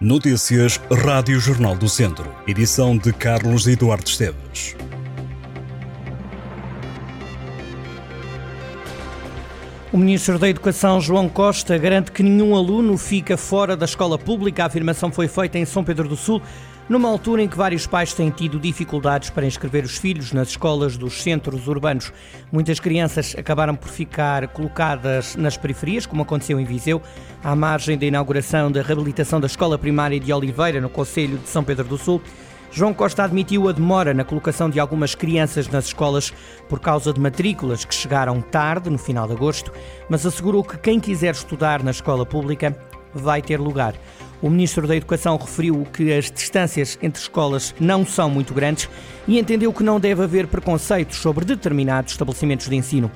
Notícias Rádio Jornal do Centro. Edição de Carlos Eduardo Esteves. O Ministro da Educação, João Costa, garante que nenhum aluno fica fora da escola pública. A afirmação foi feita em São Pedro do Sul numa altura em que vários pais têm tido dificuldades para inscrever os filhos nas escolas dos centros urbanos. Muitas crianças acabaram por ficar colocadas nas periferias, como aconteceu em Viseu, à margem da inauguração da reabilitação da escola primária de Oliveira, no Conselho de São Pedro do Sul. João Costa admitiu a demora na colocação de algumas crianças nas escolas por causa de matrículas que chegaram tarde, no final de agosto, mas assegurou que quem quiser estudar na escola pública vai ter lugar. O Ministro da Educação referiu que as distâncias entre escolas não são muito grandes e entendeu que não deve haver preconceitos sobre determinados estabelecimentos de ensino.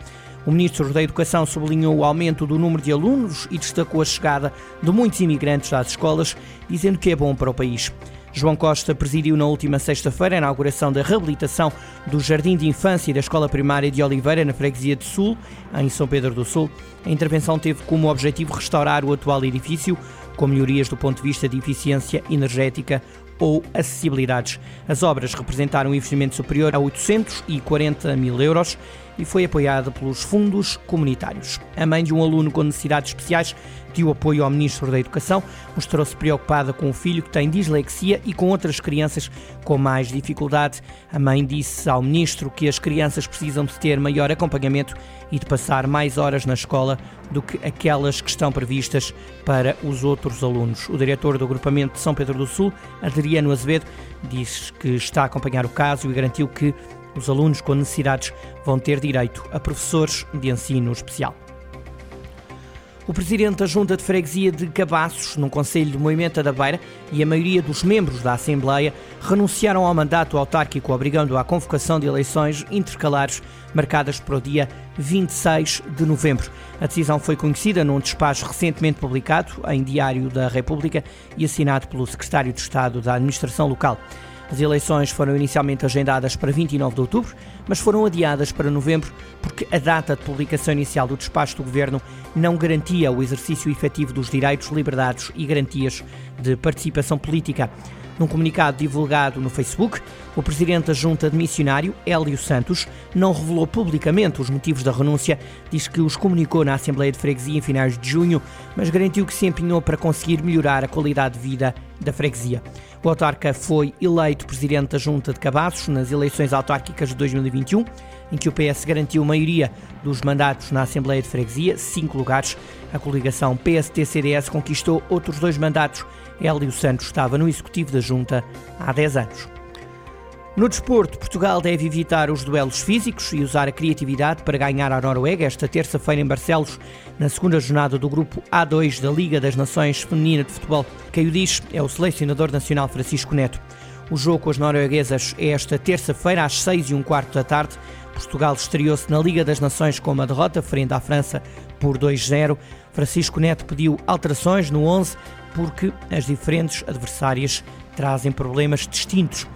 O Ministro da Educação sublinhou o aumento do número de alunos e destacou a chegada de muitos imigrantes às escolas, dizendo que é bom para o país. João Costa presidiu na última sexta-feira a inauguração da reabilitação do Jardim de Infância e da Escola Primária de Oliveira, na Freguesia de Sul, em São Pedro do Sul. A intervenção teve como objetivo restaurar o atual edifício, com melhorias do ponto de vista de eficiência energética ou acessibilidades. As obras representaram um investimento superior a 840 mil euros e foi apoiada pelos fundos comunitários. A mãe de um aluno com necessidades especiais pediu apoio ao Ministro da Educação, mostrou-se preocupada com o filho que tem dislexia e com outras crianças com mais dificuldade. A mãe disse ao Ministro que as crianças precisam de ter maior acompanhamento e de passar mais horas na escola do que aquelas que estão previstas para os outros alunos. O diretor do agrupamento de São Pedro do Sul, Adriano Azevedo, diz que está a acompanhar o caso e garantiu que os alunos com necessidades vão ter direito a professores de ensino especial. O presidente da Junta de Freguesia de Cabaços, num Conselho de Movimento da Beira, e a maioria dos membros da Assembleia renunciaram ao mandato autárquico, obrigando à convocação de eleições intercalares marcadas para o dia 26 de novembro. A decisão foi conhecida num despacho recentemente publicado em Diário da República e assinado pelo secretário de Estado da Administração Local. As eleições foram inicialmente agendadas para 29 de outubro, mas foram adiadas para novembro porque a data de publicação inicial do despacho do governo não garantia o exercício efetivo dos direitos, liberdades e garantias de participação política. Num comunicado divulgado no Facebook, o presidente da junta de missionário, Hélio Santos, não revelou publicamente os motivos da renúncia, diz que os comunicou na Assembleia de Freguesia em finais de junho, mas garantiu que se empenhou para conseguir melhorar a qualidade de vida da freguesia. O autarca foi eleito presidente da Junta de Cabaços nas eleições autárquicas de 2021, em que o PS garantiu maioria dos mandatos na Assembleia de Freguesia, cinco lugares. A coligação PST-CDS conquistou outros dois mandatos. Hélio Santos estava no executivo da Junta há 10 anos. No desporto, Portugal deve evitar os duelos físicos e usar a criatividade para ganhar a Noruega esta terça-feira em Barcelos, na segunda jornada do grupo A2 da Liga das Nações Feminina de Futebol. Quem o diz é o selecionador nacional Francisco Neto. O jogo com as norueguesas é esta terça-feira às 6 e um quarto da tarde. Portugal estreou-se na Liga das Nações com uma derrota frente à França por 2-0. Francisco Neto pediu alterações no 11 porque as diferentes adversárias trazem problemas distintos.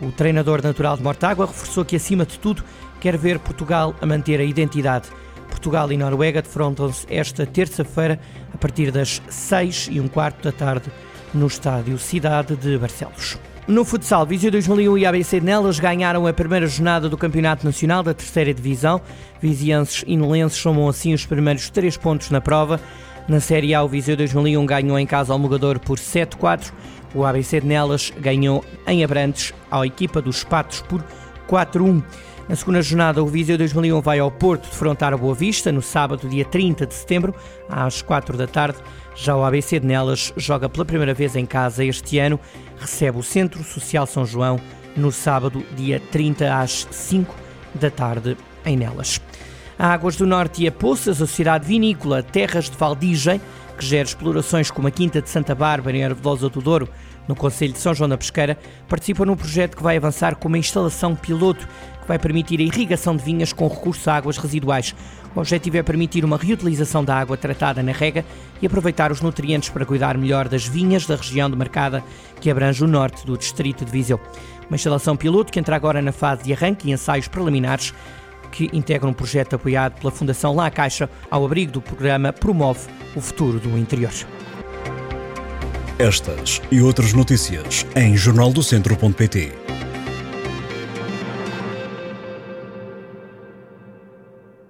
O treinador natural de Mortágua reforçou que, acima de tudo, quer ver Portugal a manter a identidade. Portugal e Noruega defrontam-se esta terça-feira a partir das 6 e um quarto da tarde no estádio Cidade de Barcelos. No futsal, Viseu 2001 e ABC Nelas ganharam a primeira jornada do Campeonato Nacional da Terceira Divisão. Vizienses e Nolenses somam assim os primeiros três pontos na prova. Na Série A, o Viseu 2001 ganhou em casa ao Mogador por 7-4. O ABC Nelas ganhou em Abrantes à equipa dos Patos por 4-1. Na segunda jornada, o Viseu 2001 vai ao Porto defrontar a Boa Vista no sábado, dia 30 de setembro, às 4 da tarde. Já o ABC de Nelas joga pela primeira vez em casa este ano, recebe o Centro Social São João no sábado, dia 30 às 5 da tarde em Nelas. A Águas do Norte e a Poças, a Sociedade Vinícola Terras de Valdigem, que gera explorações como a Quinta de Santa Bárbara em Arvelosa do Douro, no Conselho de São João da Pesqueira, participa num projeto que vai avançar com uma instalação piloto que vai permitir a irrigação de vinhas com recurso a águas residuais. O objetivo é permitir uma reutilização da água tratada na rega e aproveitar os nutrientes para cuidar melhor das vinhas da região demarcada que abrange o norte do distrito de Viseu. Uma instalação piloto que entra agora na fase de arranque e ensaios preliminares que integra um projeto apoiado pela Fundação La Caixa ao abrigo do programa Promove o Futuro do Interior. Estas e outras notícias em jornaldocentro.pt.